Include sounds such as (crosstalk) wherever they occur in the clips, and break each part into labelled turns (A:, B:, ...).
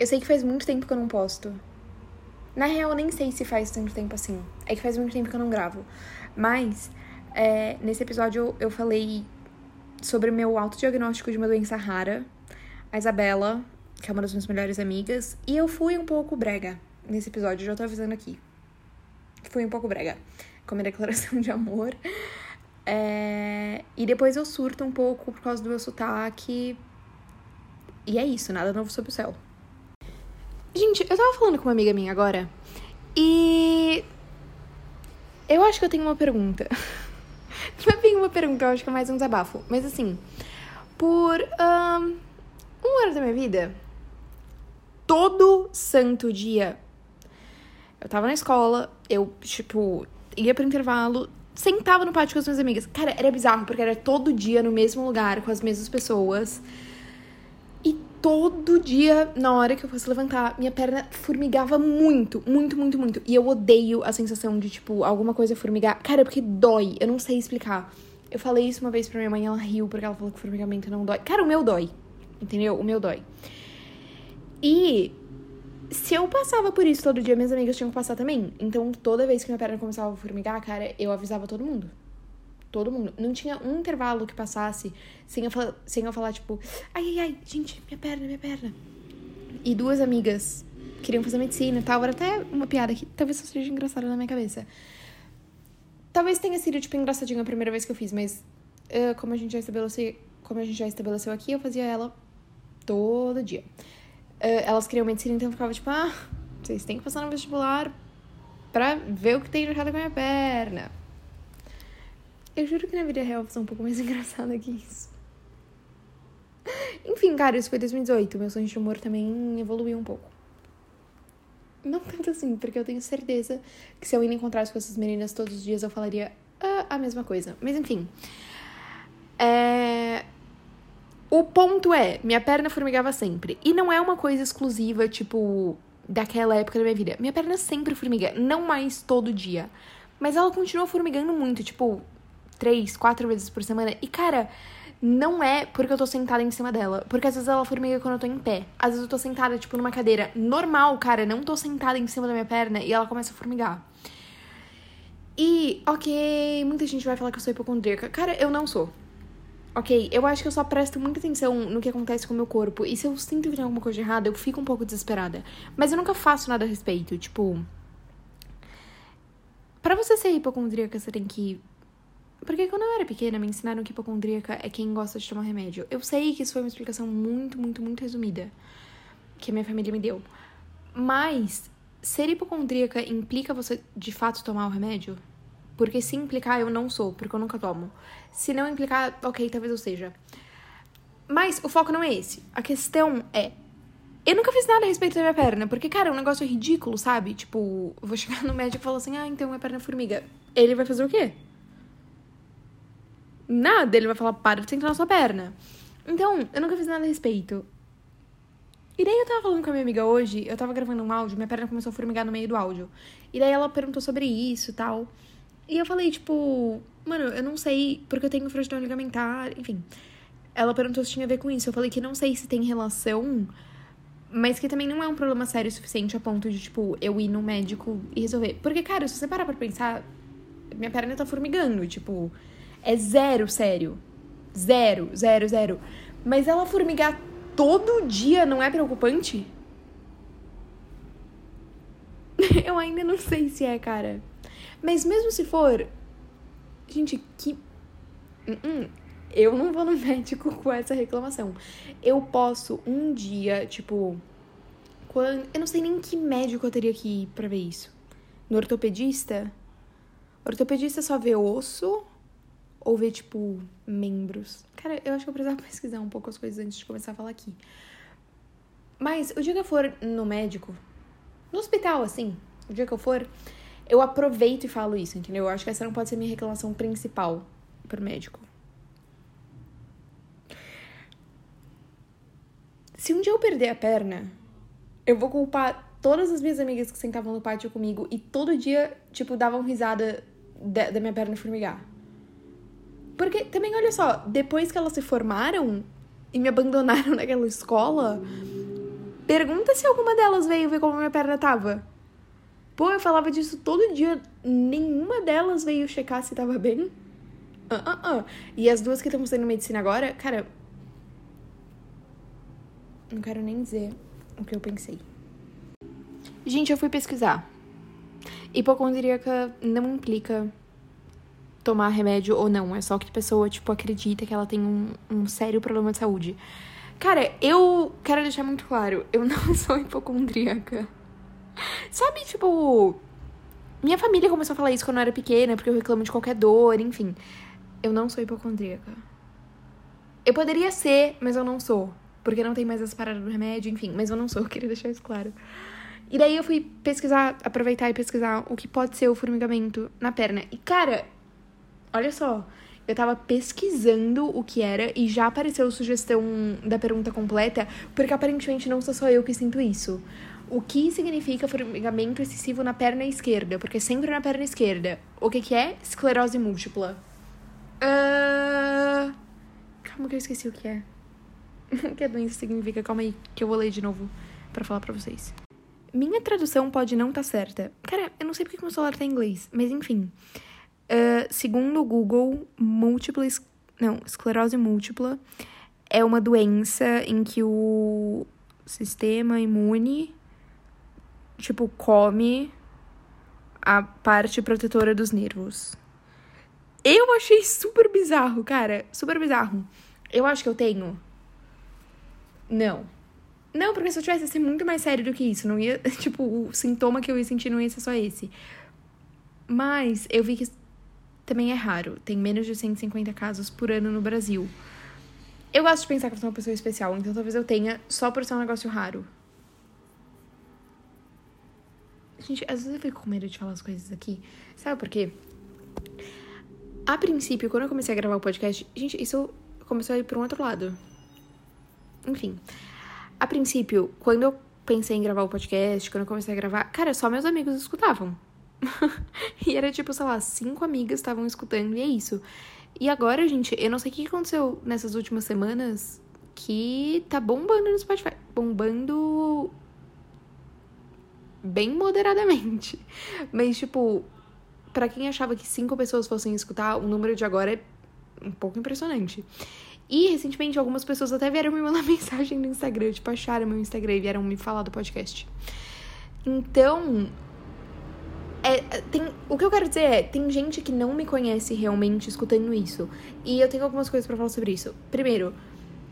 A: Eu sei que faz muito tempo que eu não posto. Na real, eu nem sei se faz tanto tempo assim. É que faz muito tempo que eu não gravo. Mas, é, nesse episódio eu falei sobre o meu autodiagnóstico de uma doença rara. A Isabela, que é uma das minhas melhores amigas. E eu fui um pouco brega nesse episódio, já tô avisando aqui. Fui um pouco brega com minha (laughs) declaração de amor. É... E depois eu surto um pouco por causa do meu sotaque. E é isso, nada novo sob o céu. Gente, eu tava falando com uma amiga minha agora e eu acho que eu tenho uma pergunta. (laughs) Não é bem uma pergunta, eu acho que é mais um desabafo. Mas assim, por um, ano da minha vida, todo santo dia, eu tava na escola, eu, tipo, ia pro intervalo, sentava no pátio com as minhas amigas. Cara, era bizarro, porque era todo dia no mesmo lugar, com as mesmas pessoas todo dia, na hora que eu fosse levantar, minha perna formigava muito, muito, muito, muito. E eu odeio a sensação de, tipo, alguma coisa formigar. Cara, porque dói, eu não sei explicar. Eu falei isso uma vez pra minha mãe, ela riu porque ela falou que formigamento não dói. Cara, o meu dói, entendeu? O meu dói. E se eu passava por isso todo dia, minhas amigas tinham que passar também. Então, toda vez que minha perna começava a formigar, cara, eu avisava todo mundo todo mundo. Não tinha um intervalo que passasse sem eu, sem eu falar, tipo, ai, ai, ai, gente, minha perna, minha perna. E duas amigas queriam fazer medicina e tal. Era até uma piada que talvez seja engraçada na minha cabeça. Talvez tenha sido, tipo, engraçadinho a primeira vez que eu fiz, mas uh, como a gente já estabeleceu, como a gente já estabeleceu aqui, eu fazia ela todo dia. Uh, elas queriam medicina, então eu ficava tipo, ah, vocês têm que passar no vestibular pra ver o que tem errado com a minha perna. Eu juro que na vida real foi um pouco mais (laughs) engraçada que isso. Enfim, cara, isso foi 2018. Meu sonho de humor também evoluiu um pouco. Não tanto assim, porque eu tenho certeza que se eu ainda encontrasse com essas meninas todos os dias, eu falaria ah, a mesma coisa. Mas enfim. É... O ponto é, minha perna formigava sempre. E não é uma coisa exclusiva, tipo, daquela época da minha vida. Minha perna sempre formiga, não mais todo dia. Mas ela continua formigando muito, tipo, três, quatro vezes por semana. E, cara, não é porque eu tô sentada em cima dela. Porque às vezes ela formiga quando eu tô em pé. Às vezes eu tô sentada, tipo, numa cadeira normal, cara. Não tô sentada em cima da minha perna e ela começa a formigar. E, ok, muita gente vai falar que eu sou hipocondríaca. Cara, eu não sou. Ok, eu acho que eu só presto muita atenção no que acontece com o meu corpo. E se eu sinto que tem alguma coisa errada, eu fico um pouco desesperada. Mas eu nunca faço nada a respeito. Tipo. Pra você ser hipocondríaca, você tem que porque quando eu era pequena, me ensinaram que hipocondríaca é quem gosta de tomar remédio. Eu sei que isso foi uma explicação muito, muito, muito resumida que a minha família me deu. Mas ser hipocondríaca implica você de fato tomar o remédio? Porque se implicar, eu não sou, porque eu nunca tomo. Se não implicar, ok, talvez eu seja. Mas o foco não é esse. A questão é. Eu nunca fiz nada a respeito da minha perna, porque, cara, é um negócio ridículo, sabe? Tipo, vou chegar no médico e falar assim: ah, então minha perna é formiga. Ele vai fazer o quê? Nada, ele vai falar, para de sentar na sua perna. Então, eu nunca fiz nada a respeito. E daí eu tava falando com a minha amiga hoje, eu tava gravando um áudio, minha perna começou a formigar no meio do áudio. E daí ela perguntou sobre isso e tal. E eu falei, tipo, mano, eu não sei, porque eu tenho frouxidão ligamentar, enfim. Ela perguntou se tinha a ver com isso. Eu falei que não sei se tem relação, mas que também não é um problema sério o suficiente a ponto de, tipo, eu ir no médico e resolver. Porque, cara, se você parar pra pensar, minha perna tá formigando, tipo, é zero sério. Zero, zero, zero. Mas ela formigar todo dia não é preocupante? (laughs) Eu ainda não sei se é, cara. Mas mesmo se for. Gente, que. Uh -uh. Eu não vou no (laughs) médico com essa reclamação. Eu posso um dia, tipo. Quando... Eu não sei nem que médico eu teria que ir pra ver isso. No ortopedista? O ortopedista só vê osso ou ver, tipo, membros. Cara, eu acho que eu precisava (laughs) pesquisar um pouco as coisas antes de começar a falar aqui. Mas o dia que eu for no médico, no hospital, assim, o dia que eu for, eu aproveito e falo isso, entendeu? Eu acho que essa não pode ser minha reclamação principal pro médico. Se um dia eu perder a perna, eu vou culpar todas as minhas amigas que sentavam no pátio comigo e todo dia, tipo, davam risada da, da minha perna formigar. Porque também, olha só, depois que elas se formaram e me abandonaram (laughs) naquela escola, Pergunta se alguma delas veio ver como minha perna tava. Pô, eu falava disso todo dia. Nenhuma delas veio checar se tava bem. Uh, uh, uh. E as duas que estão fazendo medicina agora, cara. Não quero nem dizer o que eu pensei. Gente, eu fui pesquisar. Hipocondríaca não implica tomar remédio ou não. É só que a pessoa, tipo, acredita que ela tem um, um sério problema de saúde. Cara, eu quero deixar muito claro, eu (laughs) não sou hipocondríaca. Sabe, tipo, minha família começou a falar isso quando eu era pequena, porque eu reclamo de qualquer dor, enfim. Eu não sou hipocondríaca. Eu poderia ser, mas eu não sou. Porque não tem mais essa parada do remédio, enfim. Mas eu não sou, (laughs) eu queria deixar isso claro. E daí eu fui pesquisar, aproveitar e pesquisar o que pode ser o formigamento na perna. E, cara, olha só. Eu tava pesquisando o que era e já apareceu sugestão da pergunta completa, porque aparentemente não sou só eu que sinto isso. O que significa formigamento excessivo na perna esquerda? Porque sempre na perna esquerda. O que, que é? Esclerose múltipla. Uh... Calma que eu esqueci o que é. (laughs) o que a doença significa? Calma aí, que eu vou ler de novo para falar pra vocês. Minha tradução pode não estar tá certa. Cara, eu não sei porque meu celular tá em inglês, mas enfim. Uh, segundo o Google, múltipla. Não, esclerose múltipla é uma doença em que o sistema imune, tipo, come a parte protetora dos nervos. Eu achei super bizarro, cara. Super bizarro. Eu acho que eu tenho. Não. Não, porque se eu tivesse ia ser muito mais sério do que isso. Não ia. (laughs) Tipo, o sintoma que eu ia sentir não ia ser só esse. Mas eu vi que também é raro. Tem menos de 150 casos por ano no Brasil. Eu gosto de pensar que eu sou uma pessoa especial, então talvez eu tenha só por ser um negócio raro. Gente, às vezes eu fico com medo de falar as coisas aqui. Sabe por quê? A princípio, quando eu comecei a gravar o podcast, gente, isso começou a ir pra um outro lado. Enfim. A princípio, quando eu pensei em gravar o podcast, quando eu comecei a gravar, cara, só meus amigos escutavam. (laughs) e era tipo, sei lá, cinco amigas estavam escutando e é isso. E agora, gente, eu não sei o que aconteceu nessas últimas semanas que tá bombando no Spotify. Bombando bem moderadamente. (laughs) Mas, tipo, para quem achava que cinco pessoas fossem escutar, o número de agora é um pouco impressionante. E recentemente algumas pessoas até vieram me mandar (laughs) mensagem no Instagram, tipo, acharam meu Instagram e vieram me falar do podcast. Então, é, tem, o que eu quero dizer é, tem gente que não me conhece realmente escutando isso. E eu tenho algumas coisas para falar sobre isso. Primeiro,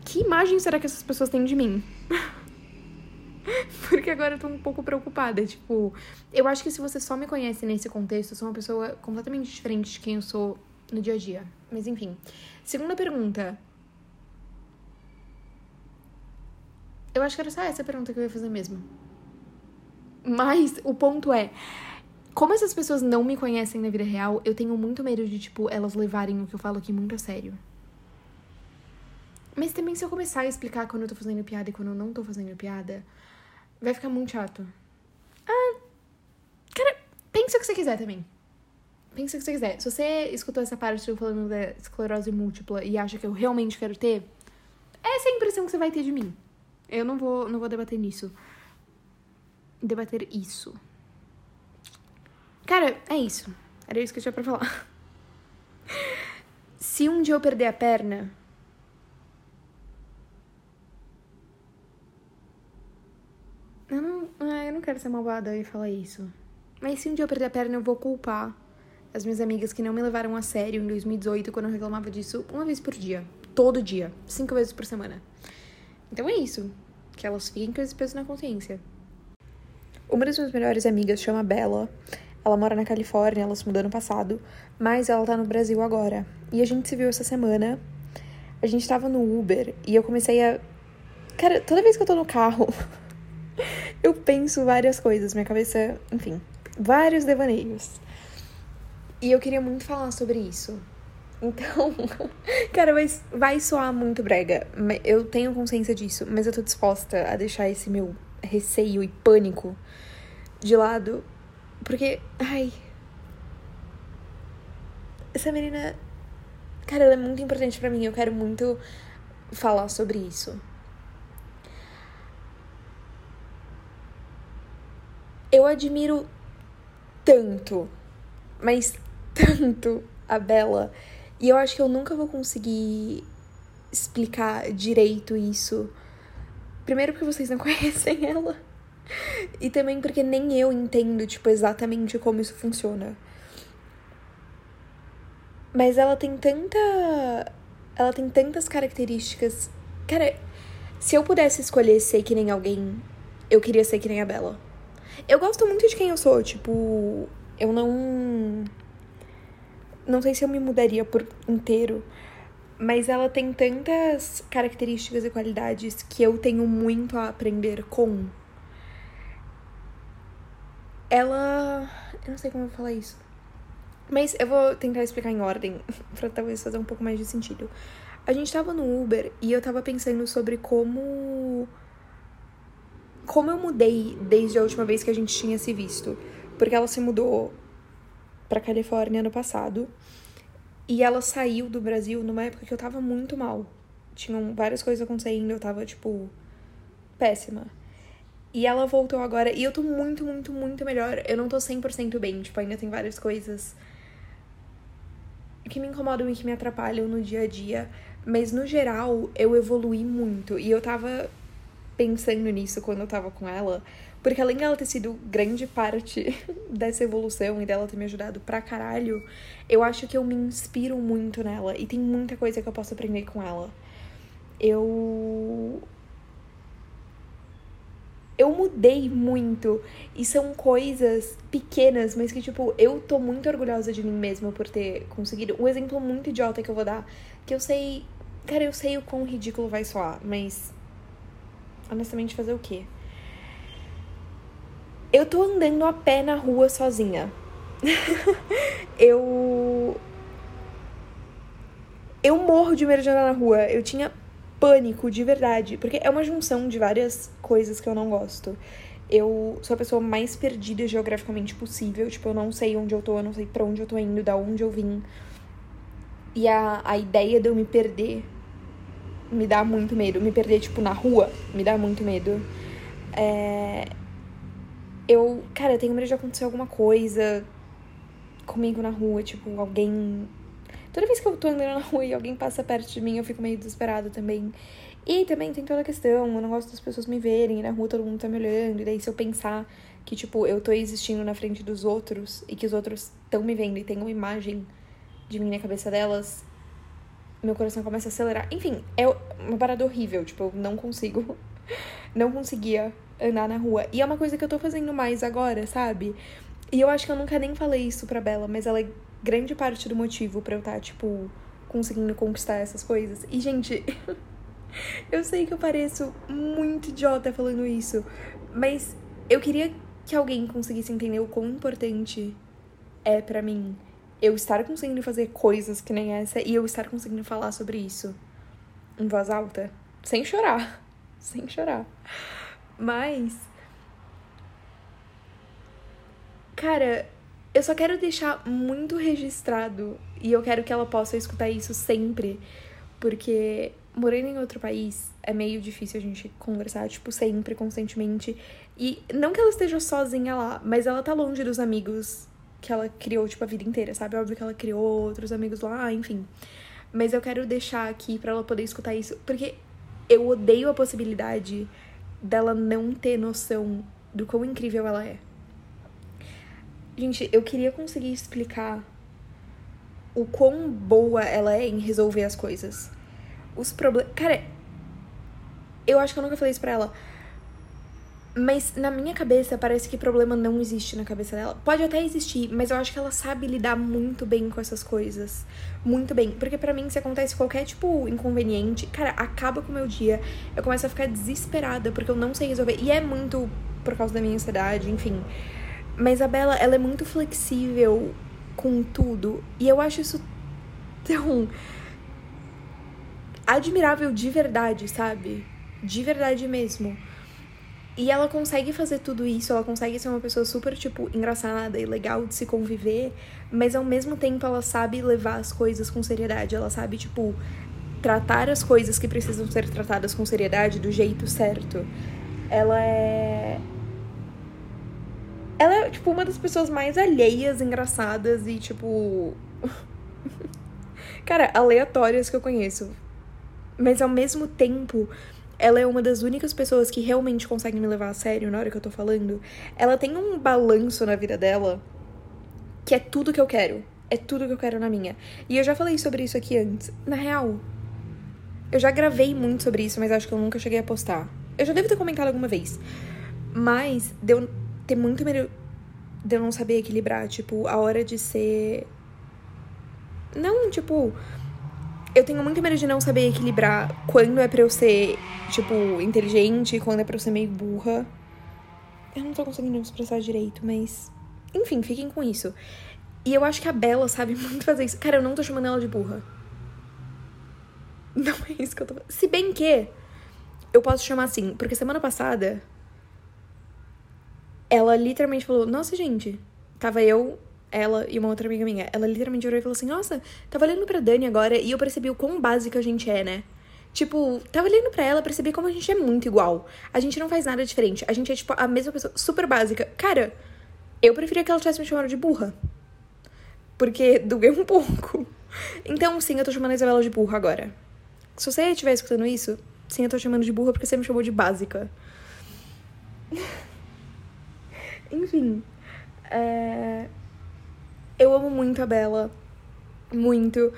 A: que imagem será que essas pessoas têm de mim? (laughs) Porque agora eu tô um pouco preocupada. Tipo, eu acho que se você só me conhece nesse contexto, eu sou uma pessoa completamente diferente de quem eu sou no dia a dia. Mas enfim. Segunda pergunta. Eu acho que era só essa pergunta que eu ia fazer mesmo. Mas o ponto é, como essas pessoas não me conhecem na vida real, eu tenho muito medo de, tipo, elas levarem o que eu falo aqui muito a sério. Mas também se eu começar a explicar quando eu tô fazendo piada e quando eu não tô fazendo piada, vai ficar muito chato. Ah, cara, pensa o que você quiser também. Pensa o que você quiser. Se você escutou essa parte eu falando da esclerose múltipla e acha que eu realmente quero ter, essa é a impressão que você vai ter de mim. Eu não vou, não vou debater nisso. Debater isso. Cara, é isso. Era isso que eu tinha pra falar. (laughs) Se um dia eu perder a perna. Eu não, eu não quero ser malvada e falar isso. Mas se um dia eu perder a perna, eu vou culpar as minhas amigas que não me levaram a sério em 2018, quando eu reclamava disso uma vez por dia. Todo dia. Cinco vezes por semana. Então é isso. Que elas fiquem com esse peso na consciência. Uma das minhas melhores amigas chama Bella. Ela mora na Califórnia, ela se mudou no passado, mas ela tá no Brasil agora. E a gente se viu essa semana. A gente tava no Uber e eu comecei a. Cara, toda vez que eu tô no carro, (laughs) eu penso várias coisas. Minha cabeça, enfim, vários devaneios. E eu queria muito falar sobre isso. Então, (laughs) cara, vai, vai soar muito brega. Eu tenho consciência disso, mas eu tô disposta a deixar esse meu receio e pânico de lado porque, ai. Essa menina. Cara, ela é muito importante para mim. Eu quero muito falar sobre isso. eu admiro tanto, mas tanto a Bela. E eu acho que eu nunca vou conseguir explicar direito isso. Primeiro porque vocês não (laughs) conhecem ela. (laughs) E também porque nem eu entendo, tipo, exatamente como isso funciona. Mas ela tem tanta. Ela tem tantas características. Cara, se eu pudesse escolher ser que nem alguém, eu queria ser que nem a Bela. Eu gosto muito de quem eu sou, tipo. Eu não. Não sei se eu me mudaria por inteiro, mas ela tem tantas características e qualidades que eu tenho muito a aprender com. Ela. Eu não sei como eu vou falar isso. Mas eu vou tentar explicar em ordem, (laughs) pra talvez fazer um pouco mais de sentido. A gente tava no Uber e eu tava pensando sobre como. Como eu mudei desde a última vez que a gente tinha se visto. Porque ela se mudou pra Califórnia ano passado. E ela saiu do Brasil numa época que eu tava muito mal. Tinham várias coisas acontecendo, eu tava, tipo, péssima. E ela voltou agora e eu tô muito, muito, muito melhor. Eu não tô 100% bem, tipo, ainda tem várias coisas que me incomodam e que me atrapalham no dia a dia. Mas no geral, eu evolui muito. E eu tava pensando nisso quando eu tava com ela. Porque além dela ter sido grande parte (laughs) dessa evolução e dela ter me ajudado pra caralho, eu acho que eu me inspiro muito nela. E tem muita coisa que eu posso aprender com ela. Eu eu mudei muito. E são coisas pequenas, mas que, tipo, eu tô muito orgulhosa de mim mesma por ter conseguido. Um exemplo muito idiota que eu vou dar, que eu sei. Cara, eu sei o quão ridículo vai soar, mas. Honestamente, fazer o quê? Eu tô andando a pé na rua sozinha. (laughs) eu. Eu morro de medo de andar na rua. Eu tinha pânico de verdade, porque é uma junção de várias coisas que eu não gosto. Eu sou a pessoa mais perdida geograficamente possível, tipo, eu não sei onde eu tô, eu não sei para onde eu tô indo, da onde eu vim. E a, a ideia de eu me perder me dá muito medo. Me perder, tipo, na rua, me dá muito medo. É... Eu, cara, eu tenho medo de acontecer alguma coisa comigo na rua, tipo, alguém Toda vez que eu tô andando na rua e alguém passa perto de mim, eu fico meio desesperada também. E também tem toda a questão, eu não gosto das pessoas me verem, na rua todo mundo tá me olhando, e daí se eu pensar que, tipo, eu tô existindo na frente dos outros e que os outros estão me vendo e tem uma imagem de mim na cabeça delas, meu coração começa a acelerar. Enfim, é uma parada horrível, tipo, eu não consigo, (laughs) não conseguia andar na rua. E é uma coisa que eu tô fazendo mais agora, sabe? E eu acho que eu nunca nem falei isso pra Bela, mas ela é grande parte do motivo para eu estar, tá, tipo, conseguindo conquistar essas coisas. E, gente, (laughs) eu sei que eu pareço muito idiota falando isso, mas eu queria que alguém conseguisse entender o quão importante é para mim eu estar conseguindo fazer coisas que nem essa e eu estar conseguindo falar sobre isso em voz alta, sem chorar, (laughs) sem chorar. Mas cara, eu só quero deixar muito registrado e eu quero que ela possa escutar isso sempre, porque morando em outro país é meio difícil a gente conversar, tipo, sempre, constantemente. E não que ela esteja sozinha lá, mas ela tá longe dos amigos que ela criou, tipo, a vida inteira, sabe? Óbvio que ela criou outros amigos lá, enfim. Mas eu quero deixar aqui para ela poder escutar isso, porque eu odeio a possibilidade dela não ter noção do quão incrível ela é. Gente, eu queria conseguir explicar o quão boa ela é em resolver as coisas. Os problemas. Cara, eu acho que eu nunca falei isso pra ela. Mas na minha cabeça parece que problema não existe na cabeça dela. Pode até existir, mas eu acho que ela sabe lidar muito bem com essas coisas. Muito bem. Porque para mim, se acontece qualquer tipo inconveniente, cara, acaba com o meu dia. Eu começo a ficar desesperada porque eu não sei resolver. E é muito por causa da minha ansiedade, enfim. Mas a Bela, ela é muito flexível com tudo. E eu acho isso tão admirável de verdade, sabe? De verdade mesmo. E ela consegue fazer tudo isso, ela consegue ser uma pessoa super, tipo, engraçada e legal de se conviver, mas ao mesmo tempo ela sabe levar as coisas com seriedade, ela sabe, tipo, tratar as coisas que precisam ser tratadas com seriedade do jeito certo. Ela é Ela é, tipo, uma das pessoas mais alheias, engraçadas e, tipo. (laughs) Cara, aleatórias que eu conheço. Mas ao mesmo tempo, ela é uma das únicas pessoas que realmente consegue me levar a sério na hora que eu tô falando. Ela tem um balanço na vida dela que é tudo que eu quero. É tudo que eu quero na minha. E eu já falei sobre isso aqui antes. Na real, eu já gravei muito sobre isso, mas acho que eu nunca cheguei a postar. Eu já devo ter comentado alguma vez. Mas deu ter muito medo de eu não saber equilibrar, tipo, a hora de ser. Não, tipo. Eu tenho muito medo de não saber equilibrar quando é pra eu ser, tipo, inteligente, quando é pra eu ser meio burra. Eu não tô conseguindo me expressar direito, mas. Enfim, fiquem com isso. E eu acho que a Bela sabe (laughs) muito fazer isso. Cara, eu não tô chamando ela de burra. Não é isso que eu tô. Se bem que eu posso chamar assim, porque semana passada ela literalmente falou: Nossa, gente, tava eu, ela e uma outra amiga minha. Ela literalmente olhou e falou assim: Nossa, tava olhando pra Dani agora e eu percebi o quão básica a gente é, né? Tipo, tava olhando pra ela, percebi como a gente é muito igual. A gente não faz nada diferente. A gente é, tipo, a mesma pessoa, super básica. Cara, eu preferia que ela tivesse me chamado de burra. Porque doeu um pouco. Então, sim, eu tô chamando a Isabela de burra agora. Se você estiver escutando isso, sim, eu tô chamando de burra porque você me chamou de básica. Enfim. É... Eu amo muito a Bela. Muito.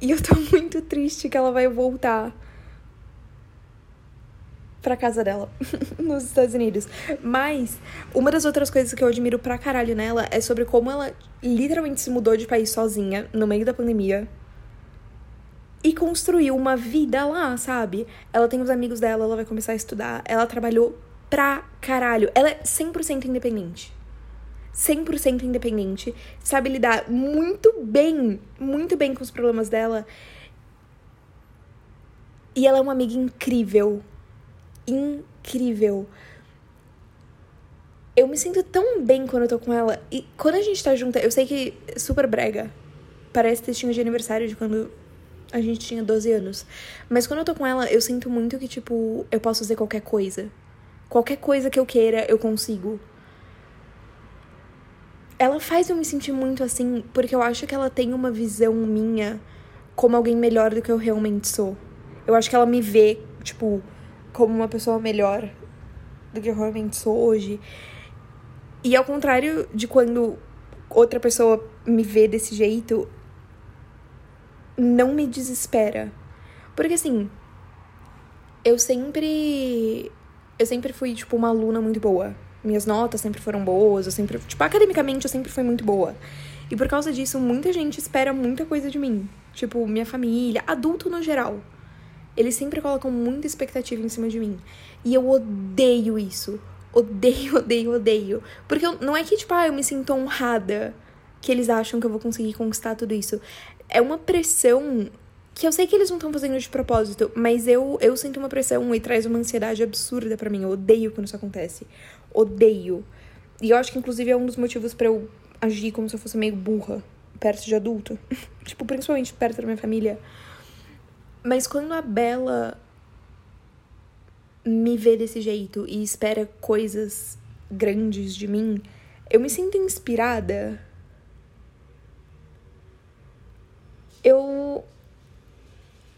A: E eu tô (laughs) muito triste que ela vai voltar pra casa dela, (laughs) nos Estados Unidos. Mas, uma das outras coisas que eu admiro pra caralho nela é sobre como ela literalmente se mudou de país sozinha, no meio da pandemia. E construiu uma vida lá, sabe? Ela tem os amigos dela, ela vai começar a estudar. Ela trabalhou pra caralho. Ela é 100% independente. 100% independente. Sabe lidar muito bem, muito bem com os problemas dela. E ela é uma amiga incrível. Incrível. Eu me sinto tão bem quando eu tô com ela. E quando a gente tá junta, eu sei que é super brega. Parece textinho de aniversário de quando a gente tinha 12 anos. Mas quando eu tô com ela, eu sinto muito que, tipo, eu posso fazer qualquer coisa. Qualquer coisa que eu queira, eu consigo. Ela faz eu me sentir muito assim, porque eu acho que ela tem uma visão minha como alguém melhor do que eu realmente sou. Eu acho que ela me vê, tipo, como uma pessoa melhor do que eu realmente sou hoje. E ao contrário de quando outra pessoa me vê desse jeito, não me desespera. Porque assim, eu sempre eu sempre fui, tipo, uma aluna muito boa. Minhas notas sempre foram boas, eu sempre, tipo, academicamente eu sempre fui muito boa. E por causa disso, muita gente espera muita coisa de mim. Tipo, minha família, adulto no geral. Eles sempre colocam muita expectativa em cima de mim. E eu odeio isso. Odeio, (laughs) odeio, odeio. Porque eu, não é que, tipo, ah, eu me sinto honrada que eles acham que eu vou conseguir conquistar tudo isso. É uma pressão que eu sei que eles não estão fazendo de propósito, mas eu, eu sinto uma pressão e traz uma ansiedade absurda para mim. Eu odeio quando isso acontece. Odeio. E eu acho que, inclusive, é um dos motivos para eu agir como se eu fosse meio burra perto de adulto. (laughs) tipo, principalmente perto da minha família. Mas quando a Bela me vê desse jeito e espera coisas grandes de mim, eu me sinto inspirada. Eu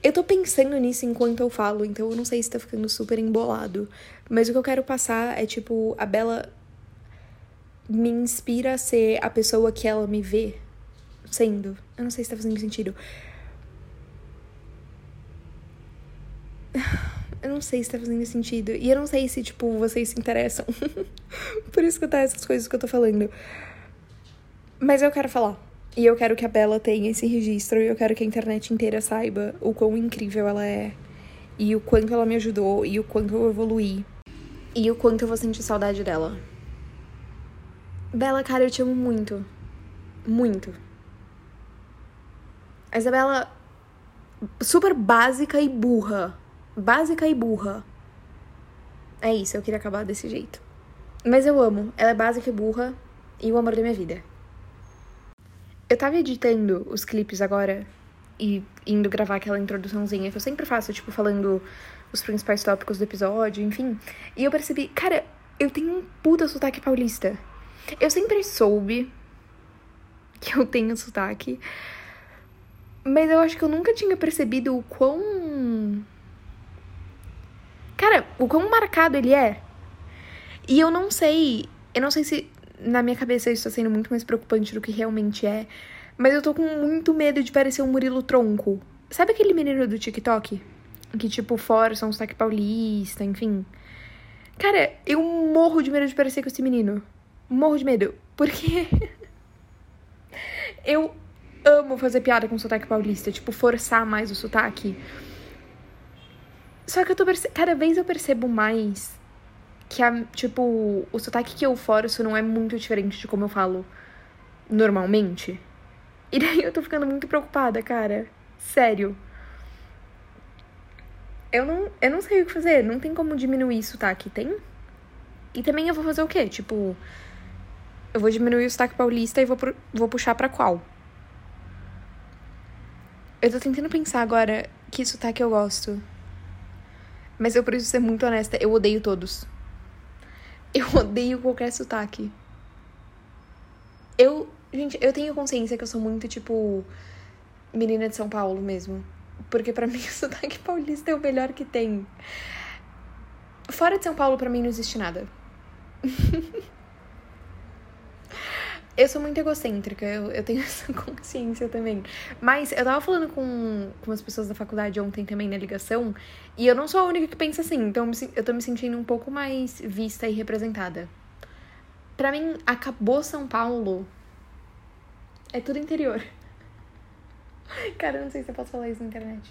A: eu tô pensando nisso enquanto eu falo, então eu não sei se tá ficando super embolado. Mas o que eu quero passar é, tipo, a Bela me inspira a ser a pessoa que ela me vê sendo. Eu não sei se tá fazendo sentido. (sighs) Eu não sei se tá fazendo sentido. E eu não sei se, tipo, vocês se interessam (laughs) por escutar essas coisas que eu tô falando. Mas eu quero falar. E eu quero que a Bela tenha esse registro e eu quero que a internet inteira saiba o quão incrível ela é. E o quanto ela me ajudou e o quanto eu evoluí. E o quanto eu vou sentir saudade dela. Bela, cara, eu te amo muito. Muito. A Isabela, super básica e burra. Básica e burra. É isso, eu queria acabar desse jeito. Mas eu amo. Ela é básica e burra e o amor da minha vida. Eu tava editando os clipes agora e indo gravar aquela introduçãozinha que eu sempre faço, tipo, falando os principais tópicos do episódio, enfim. E eu percebi, cara, eu tenho um puta sotaque paulista. Eu sempre soube que eu tenho sotaque. Mas eu acho que eu nunca tinha percebido o quão. Cara, o quão marcado ele é. E eu não sei. Eu não sei se na minha cabeça isso tá sendo muito mais preocupante do que realmente é. Mas eu tô com muito medo de parecer um Murilo Tronco. Sabe aquele menino do TikTok? Que, tipo, força um sotaque paulista, enfim. Cara, eu morro de medo de parecer com esse menino. Morro de medo. Porque. (laughs) eu amo fazer piada com sotaque paulista. Tipo, forçar mais o sotaque. Só que eu tô percebendo. Cada vez eu percebo mais que, a, tipo, o sotaque que eu forço não é muito diferente de como eu falo normalmente. E daí eu tô ficando muito preocupada, cara. Sério. Eu não, eu não sei o que fazer. Não tem como diminuir sotaque, tem? E também eu vou fazer o quê? Tipo, eu vou diminuir o sotaque paulista e vou, vou puxar pra qual? Eu tô tentando pensar agora que sotaque eu gosto. Mas eu preciso ser muito honesta, eu odeio todos. Eu (laughs) odeio qualquer sotaque. Eu, gente, eu tenho consciência que eu sou muito, tipo, menina de São Paulo mesmo. Porque para (laughs) mim o sotaque paulista é o melhor que tem. Fora de São Paulo, para mim não existe nada. (laughs) eu sou muito egocêntrica, eu, eu tenho (laughs) essa consciência também. Mas eu tava falando com, com as pessoas da faculdade ontem também na ligação, e eu não sou a única que pensa assim, então eu tô me sentindo um pouco mais vista e representada. Pra mim, acabou São Paulo. É tudo interior. (laughs) Cara, eu não sei se eu posso falar isso na internet.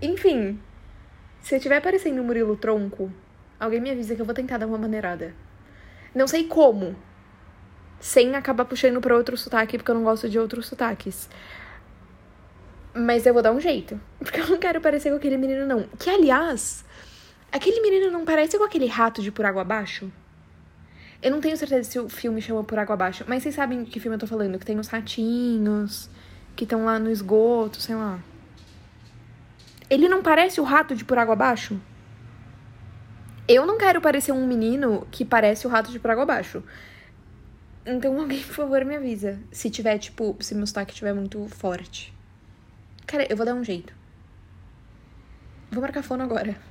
A: Enfim, se eu estiver aparecendo no Murilo Tronco, alguém me avisa que eu vou tentar dar uma maneirada. Não sei como. Sem acabar puxando pra outro sotaque, porque eu não gosto de outros sotaques. Mas eu vou dar um jeito. (laughs) Porque eu não quero parecer com aquele menino, não. Que, aliás, aquele menino não parece com aquele rato de Por Água Abaixo? Eu não tenho certeza se o filme chama Por Água Abaixo, mas vocês sabem de que filme eu tô falando? Que tem os ratinhos, que estão lá no esgoto, sei lá. Ele não parece o rato de Por Água Abaixo? Eu não quero parecer um menino que parece o rato de Por Água Abaixo. Então (laughs) alguém, por favor, me avisa. Se tiver, tipo, se meu sotaque estiver muito forte. Cara, eu vou dar um jeito. Vou marcar fono agora.